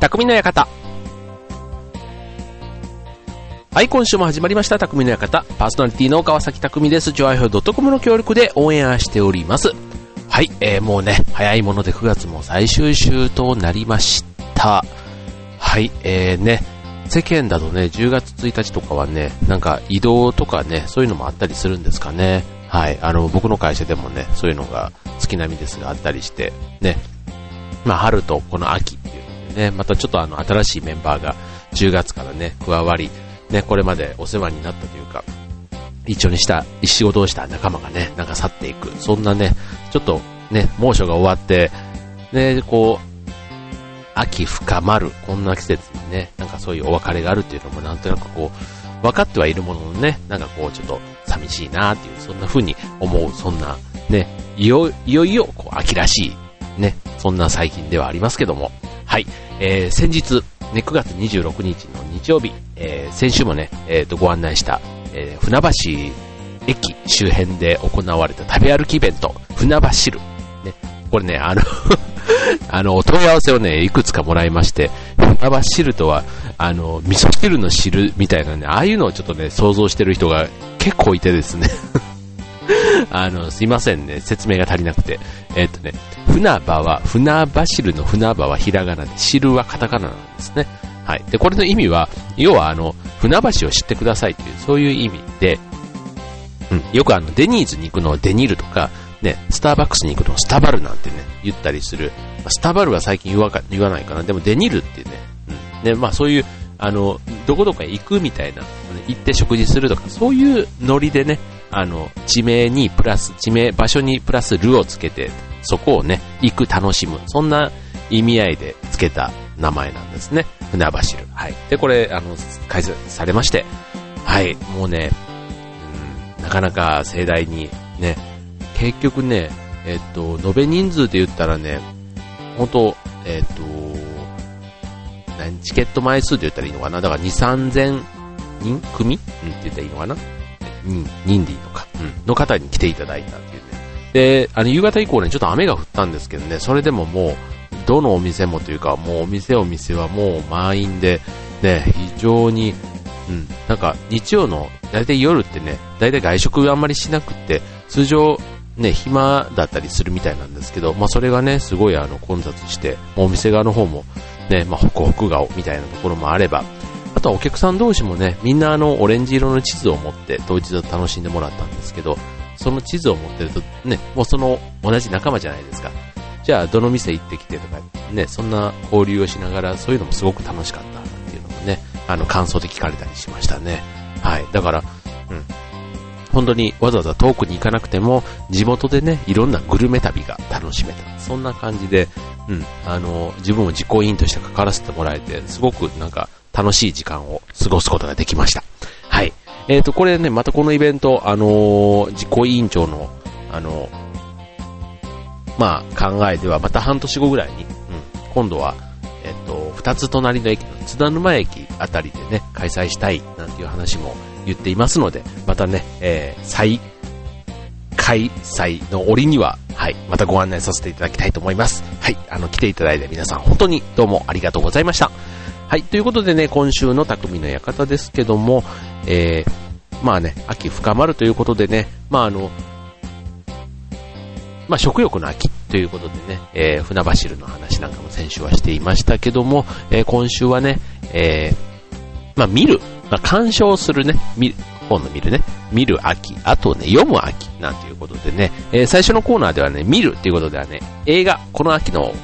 匠の館。はい、今週も始まりました、匠の館。パーソナリティの川崎匠です。ジョアイドットコムの協力で応援しております。はい、えー、もうね、早いもので9月も最終週となりました。はい、えーね、世間だとね、10月1日とかはね、なんか移動とかね、そういうのもあったりするんですかね。はい、あの、僕の会社でもね、そういうのが月並みですがあったりして、ね、まあ春とこの秋っていうね、またちょっとあの新しいメンバーが10月からね、加わり、ね、これまでお世話になったというか、一緒にした、仕事をした仲間がね、なんか去っていく。そんなね、ちょっとね、猛暑が終わって、ね、こう、秋深まる、こんな季節にね、なんかそういうお別れがあるっていうのもなんとなくこう、分かってはいるもののね、なんかこうちょっと寂しいなっていう、そんな風に思う、そんなね、いよいよいよこう秋らしい、ね、そんな最近ではありますけども、はい、えー、先日、ね、9月26日の日曜日、えー、先週もね、えー、とご案内した、えー、船橋駅周辺で行われた食べ歩きイベント、船橋汁。ね、これね、あの あの、お問い合わせをね、いくつかもらいまして、船橋汁とは、あの、味噌汁の汁みたいなね、ああいうのをちょっとね、想像してる人が結構いてですね あの、すいませんね、説明が足りなくて。えっ、とね、船場は、船橋の船場はひらがなで、汁はカタカナなんですね。はい。で、これの意味は、要はあの、船橋を知ってくださいという、そういう意味で、うん、よくあの、デニーズに行くのをデニルとか、ね、スターバックスに行くのをスタバルなんてね、言ったりする。スタバルは最近言わ言わないかな。でもデニルってね、うん。ね、まあそういう、あの、どこどこへ行くみたいな、行って食事するとか、そういうノリでね、あの、地名にプラス、地名、場所にプラスルをつけて、そこをね、行く、楽しむ。そんな意味合いでつけた名前なんですね。船橋る。はい。で、これ、あの、開催されまして、はい、もうね、うん、なかなか盛大に、ね、結局ね、えっと、延べ人数で言ったらね、本当えっと、何、チケット枚数で言ったらいいのかなだから2、3000人組？うんって言ったらいいのかな人、人でいいのか、うん、の方に来ていただいたっていうね。で、あの、夕方以降ね、ちょっと雨が降ったんですけどね、それでももう、どのお店もというか、もうお店お店はもう満員で、ね、非常に、うん、なんか日曜の大体夜ってね、大体外食あんまりしなくって、通常ね、暇だったりするみたいなんですけど、まあそれがね、すごいあの混雑して、お店側の方もね、まあホクホク顔みたいなところもあれば、あとはお客さん同士もね、みんなあのオレンジ色の地図を持って当日楽しんでもらったんですけど、その地図を持ってるとね、もうその同じ仲間じゃないですか。じゃあどの店行ってきてとか、ね、そんな交流をしながらそういうのもすごく楽しかったっていうのもね、あの感想で聞かれたりしましたね。はい。だから、うん。本当にわざわざ遠くに行かなくても、地元でね、いろんなグルメ旅が楽しめた。そんな感じで、うん、あの、自分を実行委員として関わらせてもらえて、すごくなんか楽しい時間を過ごすことができました。はい。えっ、ー、と、これね、またこのイベント、あのー、実行委員長の、あの、まあ、考えでは、また半年後ぐらいに、うん、今度は、えっ、と、二つ隣の駅の津田沼駅あたりでね、開催したい、なんていう話も言っていますので、またね、えー、再開催の折には、はい、またご案内させていただきたいと思います。はい、あの、来ていただいた皆さん、本当にどうもありがとうございました。はい、ということでね、今週の匠の館ですけども、えー、まあね、秋深まるということでね、まああの、まあ食欲の秋ということでね、えー、船橋の話なんかも先週はしていましたけども、えー、今週はね、えー、まあ見る、まあ鑑賞するね、見る本の見るね、見る秋、あとね、読む秋なんていうことでね、えー、最初のコーナーではね、見るっていうことではね、映画、この秋の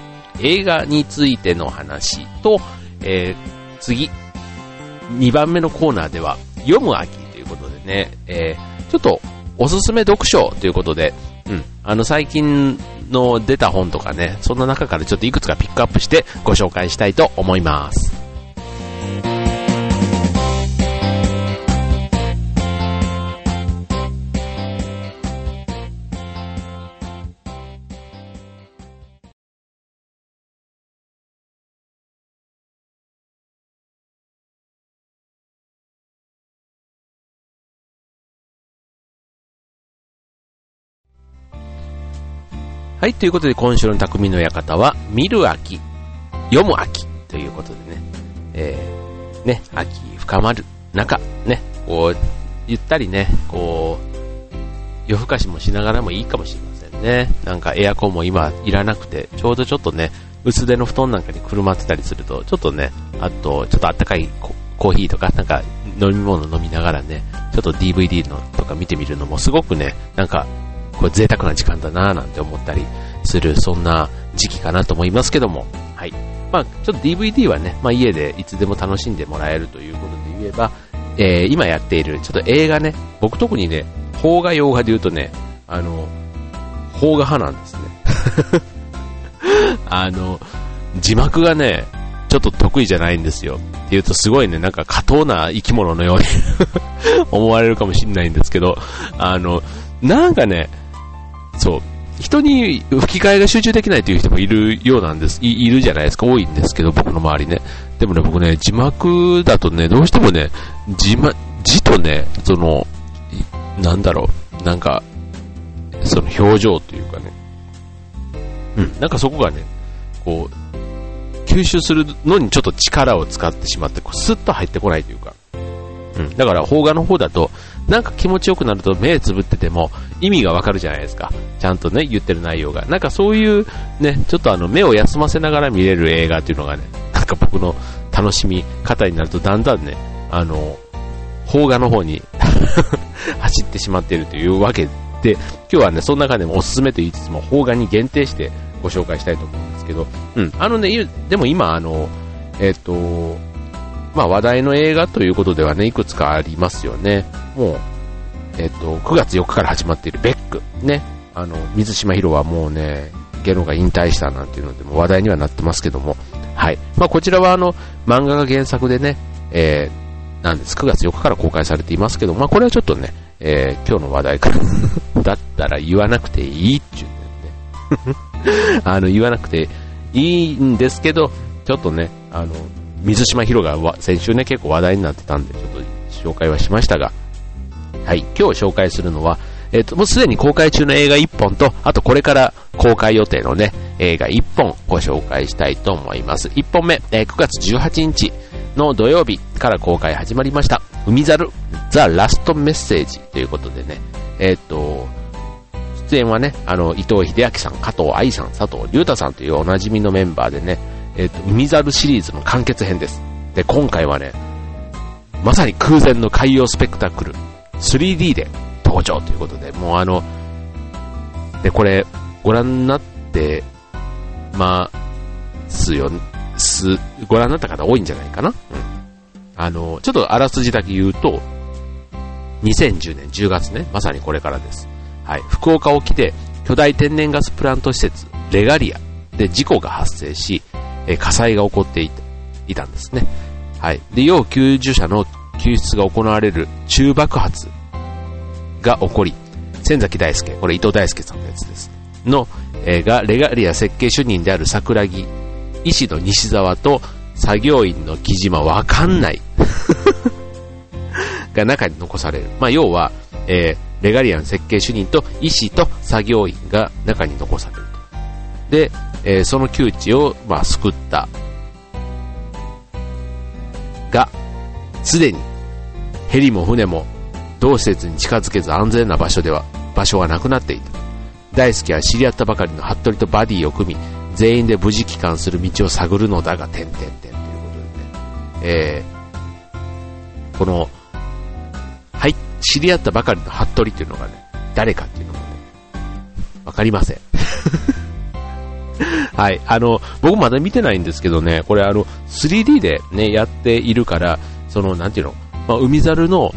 映画についての話と、えー、次、2番目のコーナーでは、読む秋ということでね、えー、ちょっとおすすめ読書ということで、うん、あの最近の出た本とかね、そんな中からちょっといくつかピックアップしてご紹介したいと思います。はい、ということで今週の匠の館は、見る秋、読む秋ということでね、えー、ね、秋深まる中、ね、こう、ゆったりね、こう、夜更かしもしながらもいいかもしれませんね。なんかエアコンも今いらなくて、ちょうどちょっとね、薄手の布団なんかにくるまってたりすると、ちょっとね、あと、ちょっとあったかいコーヒーとか、なんか飲み物飲みながらね、ちょっと DVD のとか見てみるのもすごくね、なんか、これ贅沢な時間だなぁなんて思ったりする、そんな時期かなと思いますけども、はい。まあ、ちょっと DVD はね、まあ家でいつでも楽しんでもらえるということで言えば、えー、今やっている、ちょっと映画ね、僕特にね、邦画洋画で言うとね、あの、邦画派なんですね。あの、字幕がね、ちょっと得意じゃないんですよ。って言うとすごいね、なんか過当な生き物のように 思われるかもしれないんですけど、あの、なんかね、そう、人に吹き替えが集中できないという人もいるようなんです。い、いるじゃないですか、多いんですけど、僕の周りね。でもね、僕ね、字幕だとね、どうしてもね、字,、ま、字とね、その、なんだろう、なんか、その表情というかね、うん、なんかそこがね、こう、吸収するのにちょっと力を使ってしまって、こうスッと入ってこないというか、うん、だから邦画の方だと、なんか気持ちよくなると目つぶってても意味がわかるじゃないですか。ちゃんとね、言ってる内容が。なんかそういうね、ちょっとあの目を休ませながら見れる映画っていうのがね、なんか僕の楽しみ方になるとだんだんね、あの、邦画の方に 走ってしまっているというわけで、今日はね、その中でもおすすめと言いつつも、邦画に限定してご紹介したいと思うんですけど、うん、あのね、でも今、あの、えっ、ー、と、まあ話題の映画ということではね、いくつかありますよね。もう、えっ、と、9月4日から始まっているベック。ね。あの、水島ヒロはもうね、ゲロが引退したなんていうのでも話題にはなってますけども、はい。まあこちらはあの、漫画が原作でね、えー、なんです。9月4日から公開されていますけど、まあこれはちょっとね、えー、今日の話題から だったら言わなくていいって言ってね。あの、言わなくていいんですけど、ちょっとね、あの、水島ヒロが先週ね、結構話題になってたんで、ちょっと紹介はしましたが、はい、今日紹介するのは、えっ、と、もうすでに公開中の映画1本と、あとこれから公開予定のね、映画1本ご紹介したいと思います。1本目、えー、9月18日の土曜日から公開始まりました。海猿、ザ・ラスト・メッセージということでね、えっ、と、出演はね、あの、伊藤秀明さん、加藤愛さん、佐藤隆太さんというおなじみのメンバーでね、えっ、ー、と、海猿シリーズの完結編です。で、今回はね、まさに空前の海洋スペクタクル 3D で登場ということで、もうあの、で、これ、ご覧になってますよ、す、ご覧になった方多いんじゃないかな？うん。あの、ちょっとあらすじだけ言うと、2010年10月ね、まさにこれからです。はい。福岡沖で巨大天然ガスプラント施設、レガリアで事故が発生し、え火災が起こっていたいたんですね。はい。で、要救助者の救出が行われる中爆発が起こり、千崎大輔、これ伊藤大輔さんのやつです。の、えー、が、レガリア設計主任である桜木、医師の西沢と作業員の木島わかんない が中に残される。まあ、要は、えー、レガリアン設計主任と医師と作業員が中に残されると。で、えー、その窮地を、まあ、救った。が、すでに、ヘリも船も、同施設に近づけず安全な場所では、場所はなくなっていた。大好きは知り合ったばかりの服部とバディを組み、全員で無事帰還する道を探るのだが、点々点ということでね。えー、この、はい、知り合ったばかりの服部っていうのがね、誰かっていうのもね、わかりません。はい。あの、僕まだ見てないんですけどね、これあの、3D でね、やっているから、その、なんていうの、まあ、海猿の、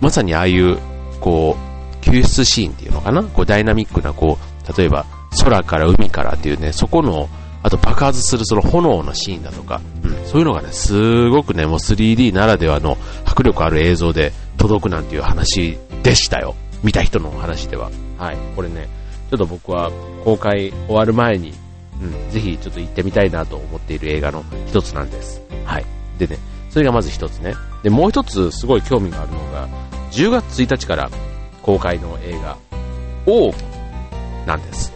まさにああいう、こう、救出シーンっていうのかなこう、ダイナミックな、こう、例えば、空から海からっていうね、そこの、あと爆発するその炎のシーンだとか、うん、そういうのがね、すごくね、もう 3D ならではの迫力ある映像で届くなんていう話でしたよ。見た人の話では。はい。これね、ちょっと僕は公開終わる前にうん、ぜひちょっと行ってみたいなと思っている映画の一つなんです。はい。でね、それがまず一つね。で、もう一つすごい興味があるのが、10月1日から公開の映画、王なんです。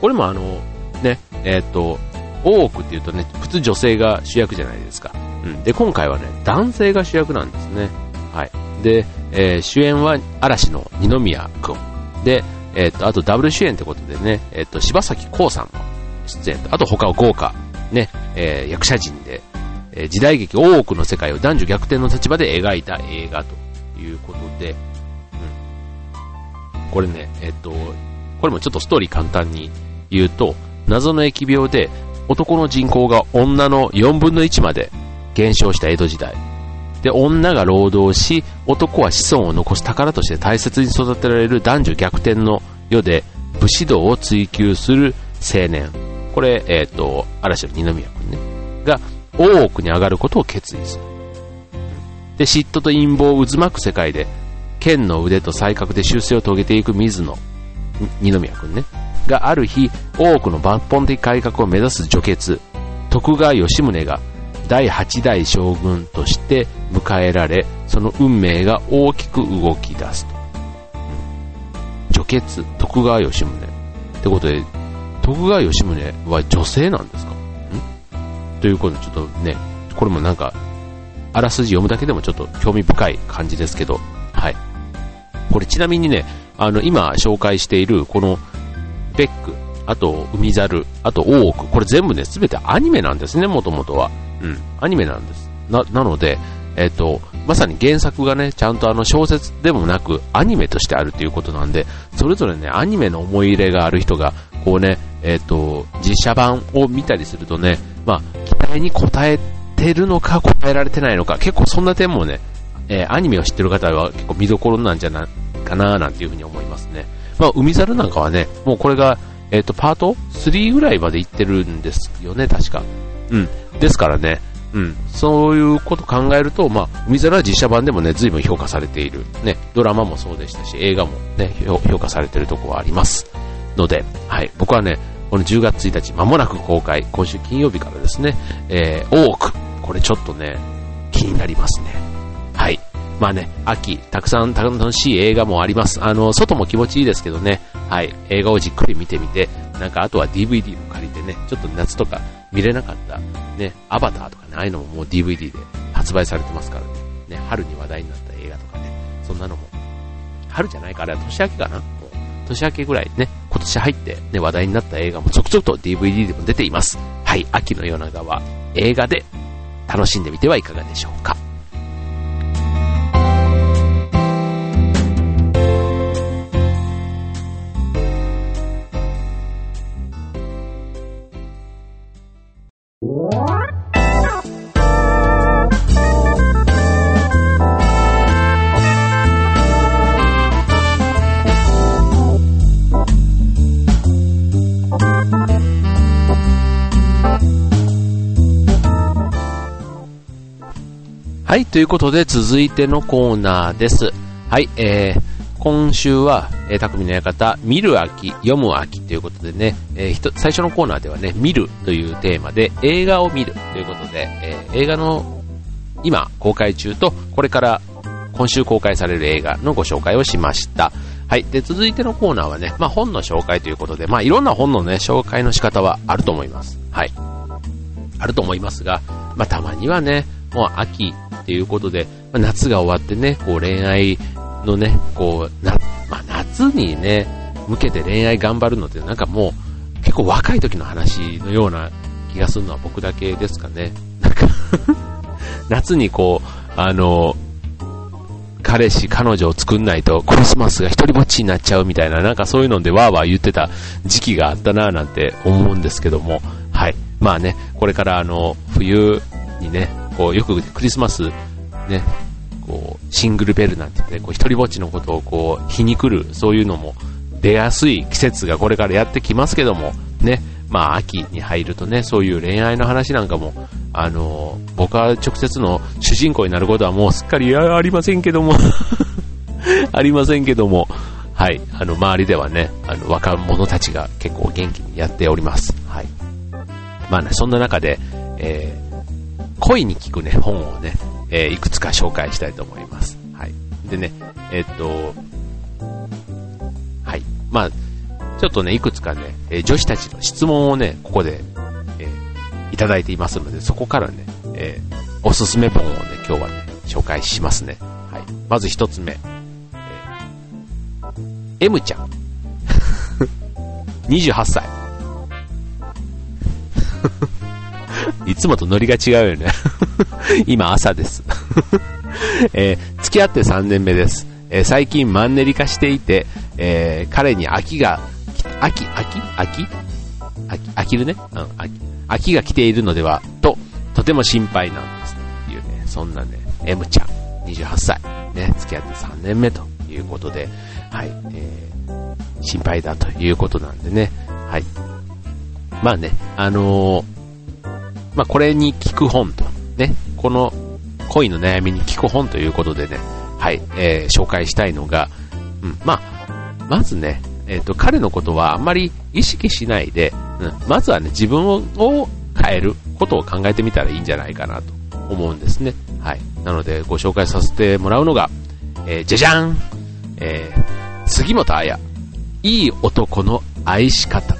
これもあの、ね、えっ、ー、と、大奥っていうとね、普通女性が主役じゃないですか。うん。で、今回はね、男性が主役なんですね。はい。で、えー、主演は嵐の二宮くん。で、えっ、と、あとダブル主演ってことでね、えっ、と、柴咲コウさんの出演と、あと他は豪華、ね、えー、役者陣で、えー、時代劇大奥の世界を男女逆転の立場で描いた映画ということで、うん。これね、えっ、と、これもちょっとストーリー簡単に言うと、謎の疫病で男の人口が女の4分の1まで減少した江戸時代。で、女が労働し、男は子孫を残す宝として大切に育てられる男女逆転の世で武士道を追求する青年。これ、えっ、ー、と、嵐の二宮君ね。が、大奥に上がることを決意する。で、嫉妬と陰謀を渦巻く世界で、剣の腕と才覚で修正を遂げていく水野、二宮君ね。がある日、大奥の抜本的改革を目指す女傑、徳川吉宗が第8代将軍として迎えられ、その運命が大きく動き出すと。女傑、徳川吉宗。ってことで、徳川吉宗は女性なんですか？ん？ということで、ちょっとね、これもなんか、あらすじ読むだけでもちょっと興味深い感じですけど、はい。これちなみにね、あの、今紹介している、この、ベック、あと、海猿、あと、大奥、これ全部ね、すべてアニメなんですね、もともとは。うん、アニメなんです。な、なので、えっ、と、まさに原作がね、ちゃんとあの小説でもなく、アニメとしてあるということなんで、それぞれね、アニメの思い入れがある人が、こうね、えっ、と、実写版を見たりするとね、まあ、期待に応えてるのか、応えられてないのか、結構そんな点もね、えー、アニメを知ってる方は結構見どころなんじゃないかな、なんていうふうに思いますね。まあ、海猿なんかはね、もうこれが、えっ、と、パート3ぐらいまで行ってるんですよね、確か。うん。ですからね、うん。そういうこと考えると、まあ、海猿は実写版でもね、随分評価されている。ね、ドラマもそうでしたし、映画もね、評価されているところはあります。ので、はい。僕はね、この10月1日、まもなく公開、今週金曜日からですね、えー、多く、これちょっとね、気になりますね。はい。まあね、秋、たくさん楽しい映画もあります。あの、外も気持ちいいですけどね、はい、映画をじっくり見てみて、なんかあとは DVD を借りてね、ちょっと夏とか見れなかった、ね、アバターとかね、ああいうのももう DVD で発売されてますからね、ね、春に話題になった映画とかね、そんなのも、春じゃないか、あれは年明けかな。年明けぐらいね、今年入ってね、話題になった映画も続々と DVD でも出ています。はい、秋の夜長は映画で楽しんでみてはいかがでしょうか。はい、ということで続いてのコーナーです。はい、えー、今週は、えー、匠の館、見る秋、読む秋ということでね、えー、最初のコーナーではね、見るというテーマで映画を見るということで、えー、映画の今公開中と、これから今週公開される映画のご紹介をしました。はい。で、続いてのコーナーはね、まあ本の紹介ということで、まあいろんな本のね、紹介の仕方はあると思います。はい。あると思いますが、まあたまにはね、もう秋っていうことで、まあ、夏が終わってね、こう恋愛のね、こう、な、まあ、夏にね、向けて恋愛頑張るのってなんかもう結構若い時の話のような気がするのは僕だけですかね。なんか 夏にこう、あの、彼氏、彼女を作んないとクリスマスが一人ぼっちになっちゃうみたいな、なんかそういうのでわーわー言ってた時期があったなぁなんて思うんですけども、はい。まあね、これからあの、冬にね、こう、よくクリスマス、ね、こう、シングルベルなんて言って、こう、一人ぼっちのことをこう、皮肉る、そういうのも出やすい季節がこれからやってきますけども、ね、まあ、秋に入るとね、そういう恋愛の話なんかも、あの、僕は直接の主人公になることはもうすっかりありませんけども ありませんけども、はい、あの、周りではね、あの、若者たちが結構元気にやっております。はい。まあね、そんな中で、えー、恋に聞くね、本をね、えー、いくつか紹介したいと思います。はい。でね、えー、っと、はい。まあ、ちょっとね、いくつかね、え、女子たちの質問をね、ここで、えいただいていますので、そこからね、え、おすすめ本をね、今日はね、紹介しますね。はい。まず一つ目。えー、M ちゃん。28歳。いつもとノリが違うよね 今朝です えー、付き合って3年目です。えー、最近マンネリ化していて、えー、彼に飽きが、飽き、飽き飽き飽き、るね？うん、飽き。飽きが来ているのでは、と、とても心配なんです。いうね、そんなね、M ちゃん、28歳、ね、付き合って3年目ということで、はい、えー、心配だということなんでね、はい。まあね、あのー、まあこれに聞く本と、ね、この恋の悩みに聞く本ということでね、はい、えー、紹介したいのが、うん、まあ、まずね、えっ、ー、と、彼のことはあんまり意識しないで、うん、まずはね、自分を変えることを考えてみたらいいんじゃないかなと思うんですね。はい。なので、ご紹介させてもらうのが、えー、じゃじゃんえー、杉本彩。いい男の愛し方。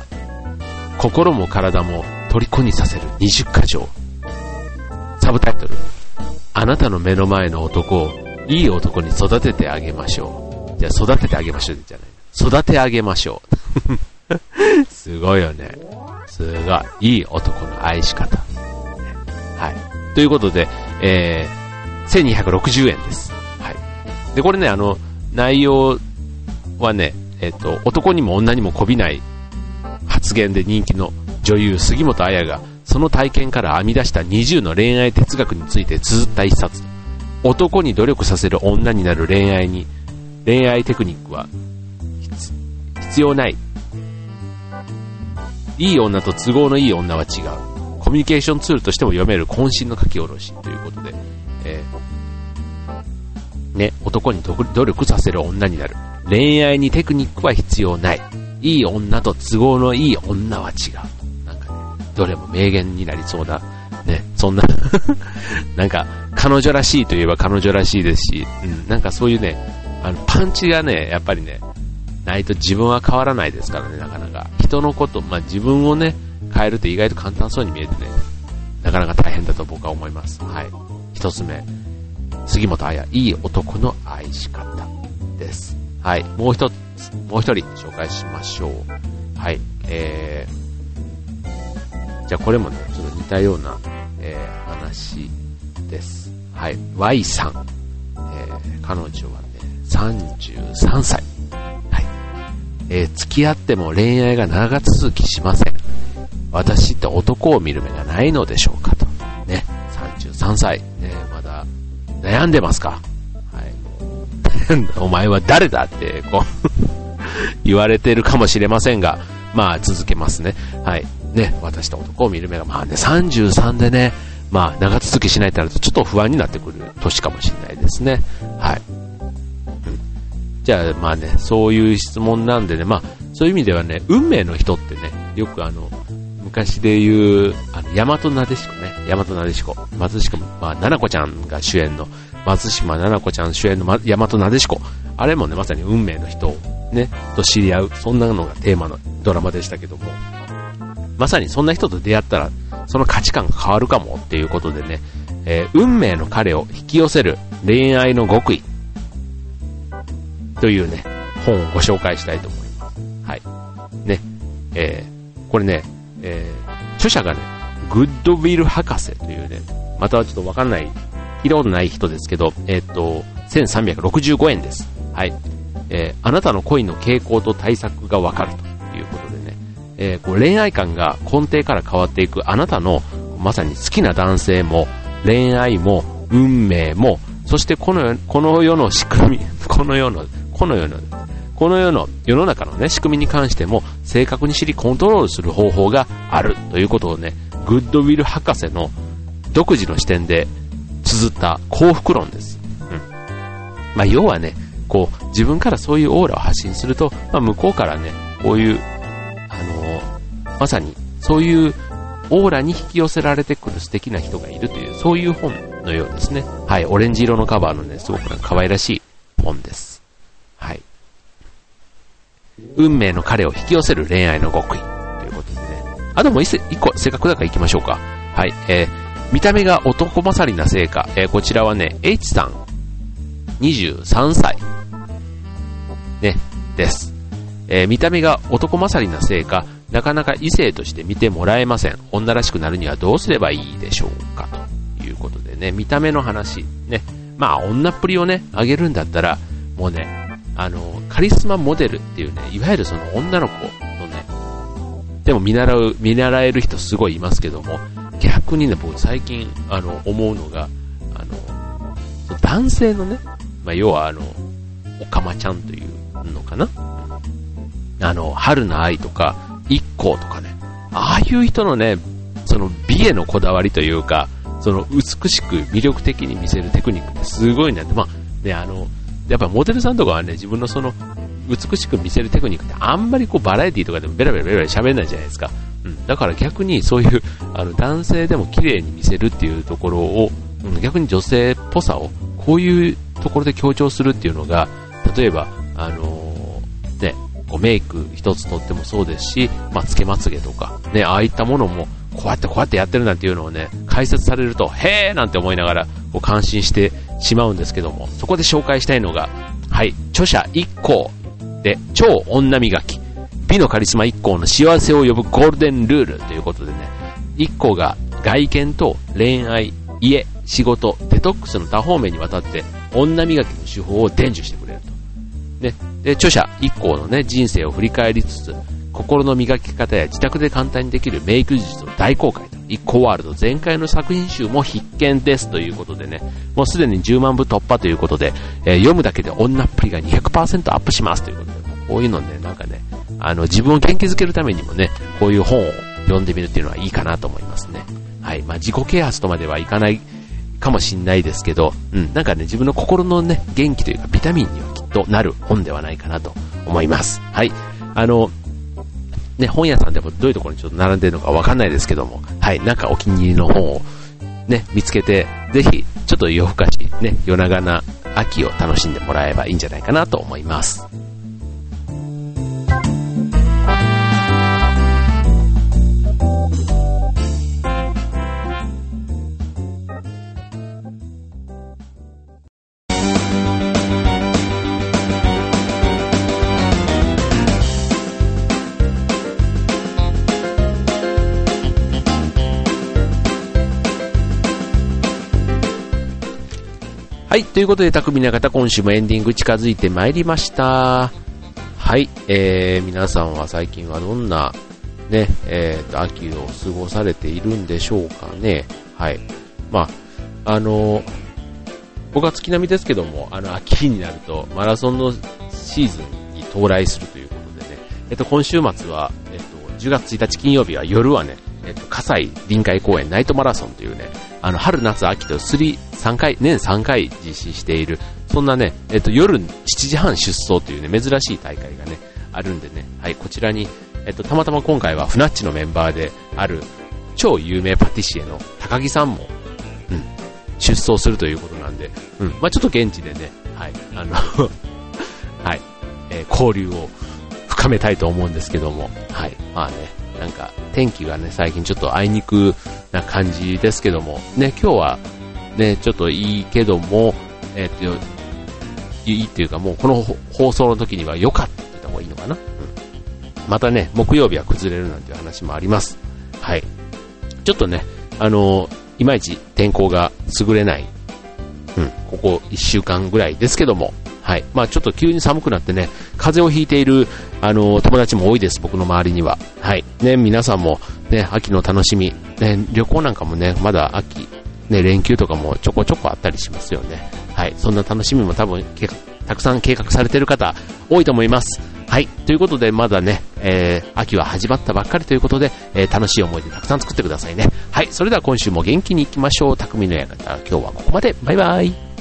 心も体も虜にさせる20か条。サブタイトル。あなたの目の前の男をいい男に育ててあげましょう。じゃあ育ててあげましょうじゃない。育て上げましょう。すごいよね。すごい。いい男の愛し方。はい。ということで、えー、1260円です。はい。で、これね、あの、内容はね、えっ、ー、と、男にも女にもこびない発言で人気の女優杉本彩がその体験から編み出した20の恋愛哲学について綴った一冊。男に努力させる女になる恋愛に、恋愛テクニックは必要ない。いい女と都合のいい女は違う。コミュニケーションツールとしても読める渾身の書き下ろしということで、えー、ね、男に努力させる女になる。恋愛にテクニックは必要ない。いい女と都合のいい女は違う。どれも名言になりそうな、ね、そんな なんか、彼女らしいといえば彼女らしいですし、うん、なんかそういうね、あの、パンチがね、やっぱりね、ないと自分は変わらないですからね、なかなか。人のこと、まあ、自分をね、変えるって意外と簡単そうに見えてね、なかなか大変だと僕は思います。はい。一つ目、杉本彩、いい男の愛し方です。はい。もう一つ、もう一人紹介しましょう。はい。えー、じゃあこれもね、ちょっと似たような、えー、話です。はい。Y さん。えー、彼女はね、33歳。はい。えー、付き合っても恋愛が長続きしません。私って男を見る目がないのでしょうかと。ね。33歳。ね、まだ悩んでますか？はい。お前は誰だって、こう 言われてるかもしれませんが、まあ続けますね。はい。ね、私と男を見る目が、まあね、33でね、まあ長続きしないとなるとちょっと不安になってくる年かもしれないですね。はい。うん、じゃあまあね、そういう質問なんでね、まあそういう意味ではね、運命の人ってね、よくあの、昔で言う、あの、大和なでしこね、大和なでしこ、松島、まあ、ななこちゃんが主演の、松島ななこちゃん主演の、ま、大和なでしこ、あれもね、まさに運命の人をね、と知り合う、そんなのがテーマのドラマでしたけども、まさにそんな人と出会ったら、その価値観が変わるかもっていうことでね、えー、運命の彼を引き寄せる恋愛の極意というね、本をご紹介したいと思います。はい。ね、えー、これね、えー、著者がね、グッドウィル博士というね、またはちょっとわかんない、聞いたことない人ですけど、えっ、ー、と、1365円です。はい。えー、あなたの恋の傾向と対策がわかると、えー、こう恋愛観が根底から変わっていくあなたのまさに好きな男性も恋愛も運命もそしてこのこの世の仕組み、この世の、この世の、この世の世の中のね、仕組みに関しても正確に知りコントロールする方法があるということをね、グッドウィル博士の独自の視点で綴った幸福論です。うん。まあ、要はね、こう、自分からそういうオーラを発信すると、まあ、向こうからね、こういう、あの、まさに、そういうオーラに引き寄せられてくる素敵な人がいるという、そういう本のようですね。はい、オレンジ色のカバーのね、すごくなんか可愛らしい本です。はい。運命の彼を引き寄せる恋愛の極意ということでね。あともう一個、せっかくだから行きましょうか。はい、えー、見た目が男勝りなせいか、えー、こちらはね、H さん、23歳、ね、です。えー、見た目が男勝りなせいか、なかなか異性として見てもらえません。女らしくなるにはどうすればいいでしょうか。ということでね、見た目の話、ね、まあ女っぷりをね、あげるんだったら、もうね、あの、カリスマモデルっていうね、いわゆるその女の子のね、でも見習う、見習える人すごいいますけども、逆にね、僕最近、あの、思うのが、あの、男性のね、まあ、要はあの、おかまちゃんというのかな。あの、春の愛とか、一行とかね、ああいう人のね、その美へのこだわりというか、その美しく魅力的に見せるテクニックってすごいね。まあ、ね、あの、やっぱモデルさんとかはね、自分のその、美しく見せるテクニックってあんまりこうバラエティとかでもベラベラベラベラ喋んないじゃないですか。うん。だから逆にそういう、あの、男性でも綺麗に見せるっていうところを、うん、逆に女性っぽさを、こういうところで強調するっていうのが、例えば、あの、こうメイク一つとってもそうですし、まあ、つけまつげとか、ね、ああいったものも、こうやってこうやってやってるなんていうのをね、解説されると、へーなんて思いながら、こう感心してしまうんですけども、そこで紹介したいのが、はい、著者一行で、超女磨き、美のカリスマ一行の幸せを呼ぶゴールデンルールということでね、一行が外見と恋愛、家、仕事、デトックスの多方面にわたって女磨きの手法を伝授してくれると。ね、で、著者一行のね、人生を振り返りつつ、心の磨き方や自宅で簡単にできるメイク術を大公開と。一個ワールド全開の作品集も必見ですということでね、もうすでに10万部突破ということで、えー、読むだけで女っぷりが200%アップしますということで、こういうのね、なんかね、あの、自分を元気づけるためにもね、こういう本を読んでみるっていうのはいいかなと思いますね。はい。まあ、自己啓発とまではいかないかもしんないですけど、うん、なんかね、自分の心のね、元気というかビタミンにはとなる本ではないかなと思います。はい。あの、ね、本屋さんでもどういうところにちょっと並んでるのかわかんないですけども、はい、なんかお気に入りの本をね、見つけて、ぜひ、ちょっと夜更かし、ね、夜長な秋を楽しんでもらえばいいんじゃないかなと思います。はい、ということで、匠の方、今週もエンディング近づいてまいりました。はい、えー、皆さんは最近はどんな、ね、えー、と、秋を過ごされているんでしょうかね。はい。まあ、あの僕は月並みですけども、あの、秋になると、マラソンのシーズンに到来するということでね、えっと、今週末は、えっと、10月1日金曜日は夜はね、えっと、葛西臨海公園ナイトマラソンというね、あの、春、夏、秋と3、3回、年3回実施している、そんなね、えっと、夜7時半出走というね、珍しい大会がね、あるんでね、はい、こちらに、えっと、たまたま今回はフナッチのメンバーである、超有名パティシエの高木さんも、うん、出走するということなんで、うん、まあちょっと現地でね、はい、あの はい、えー、交流を深めたいと思うんですけども、はい、まあね、なんか天気がね、最近ちょっとあいにくな感じですけども、ね、今日はね、ちょっといいけども、えっ、と、いいっていうかもうこの放送の時には良かったって言った方がいいのかな？うん。またね、木曜日は崩れるなんていう話もあります。はい。ちょっとね、あのー、いまいち天候が優れない、うん、ここ1週間ぐらいですけども、はい。まあちょっと急に寒くなってね、風邪をひいている、あの、友達も多いです、僕の周りには。はい。ね、皆さんも、ね、秋の楽しみ、ね、旅行なんかもね、まだ秋、ね、連休とかもちょこちょこあったりしますよね。はい。そんな楽しみも多分、たくさん計画されている方、多いと思います。はい。ということで、まだね、えー、秋は始まったばっかりということで、えー、楽しい思い出たくさん作ってくださいね。はい。それでは今週も元気に行きましょう。匠の館。今日はここまで。バイバイ。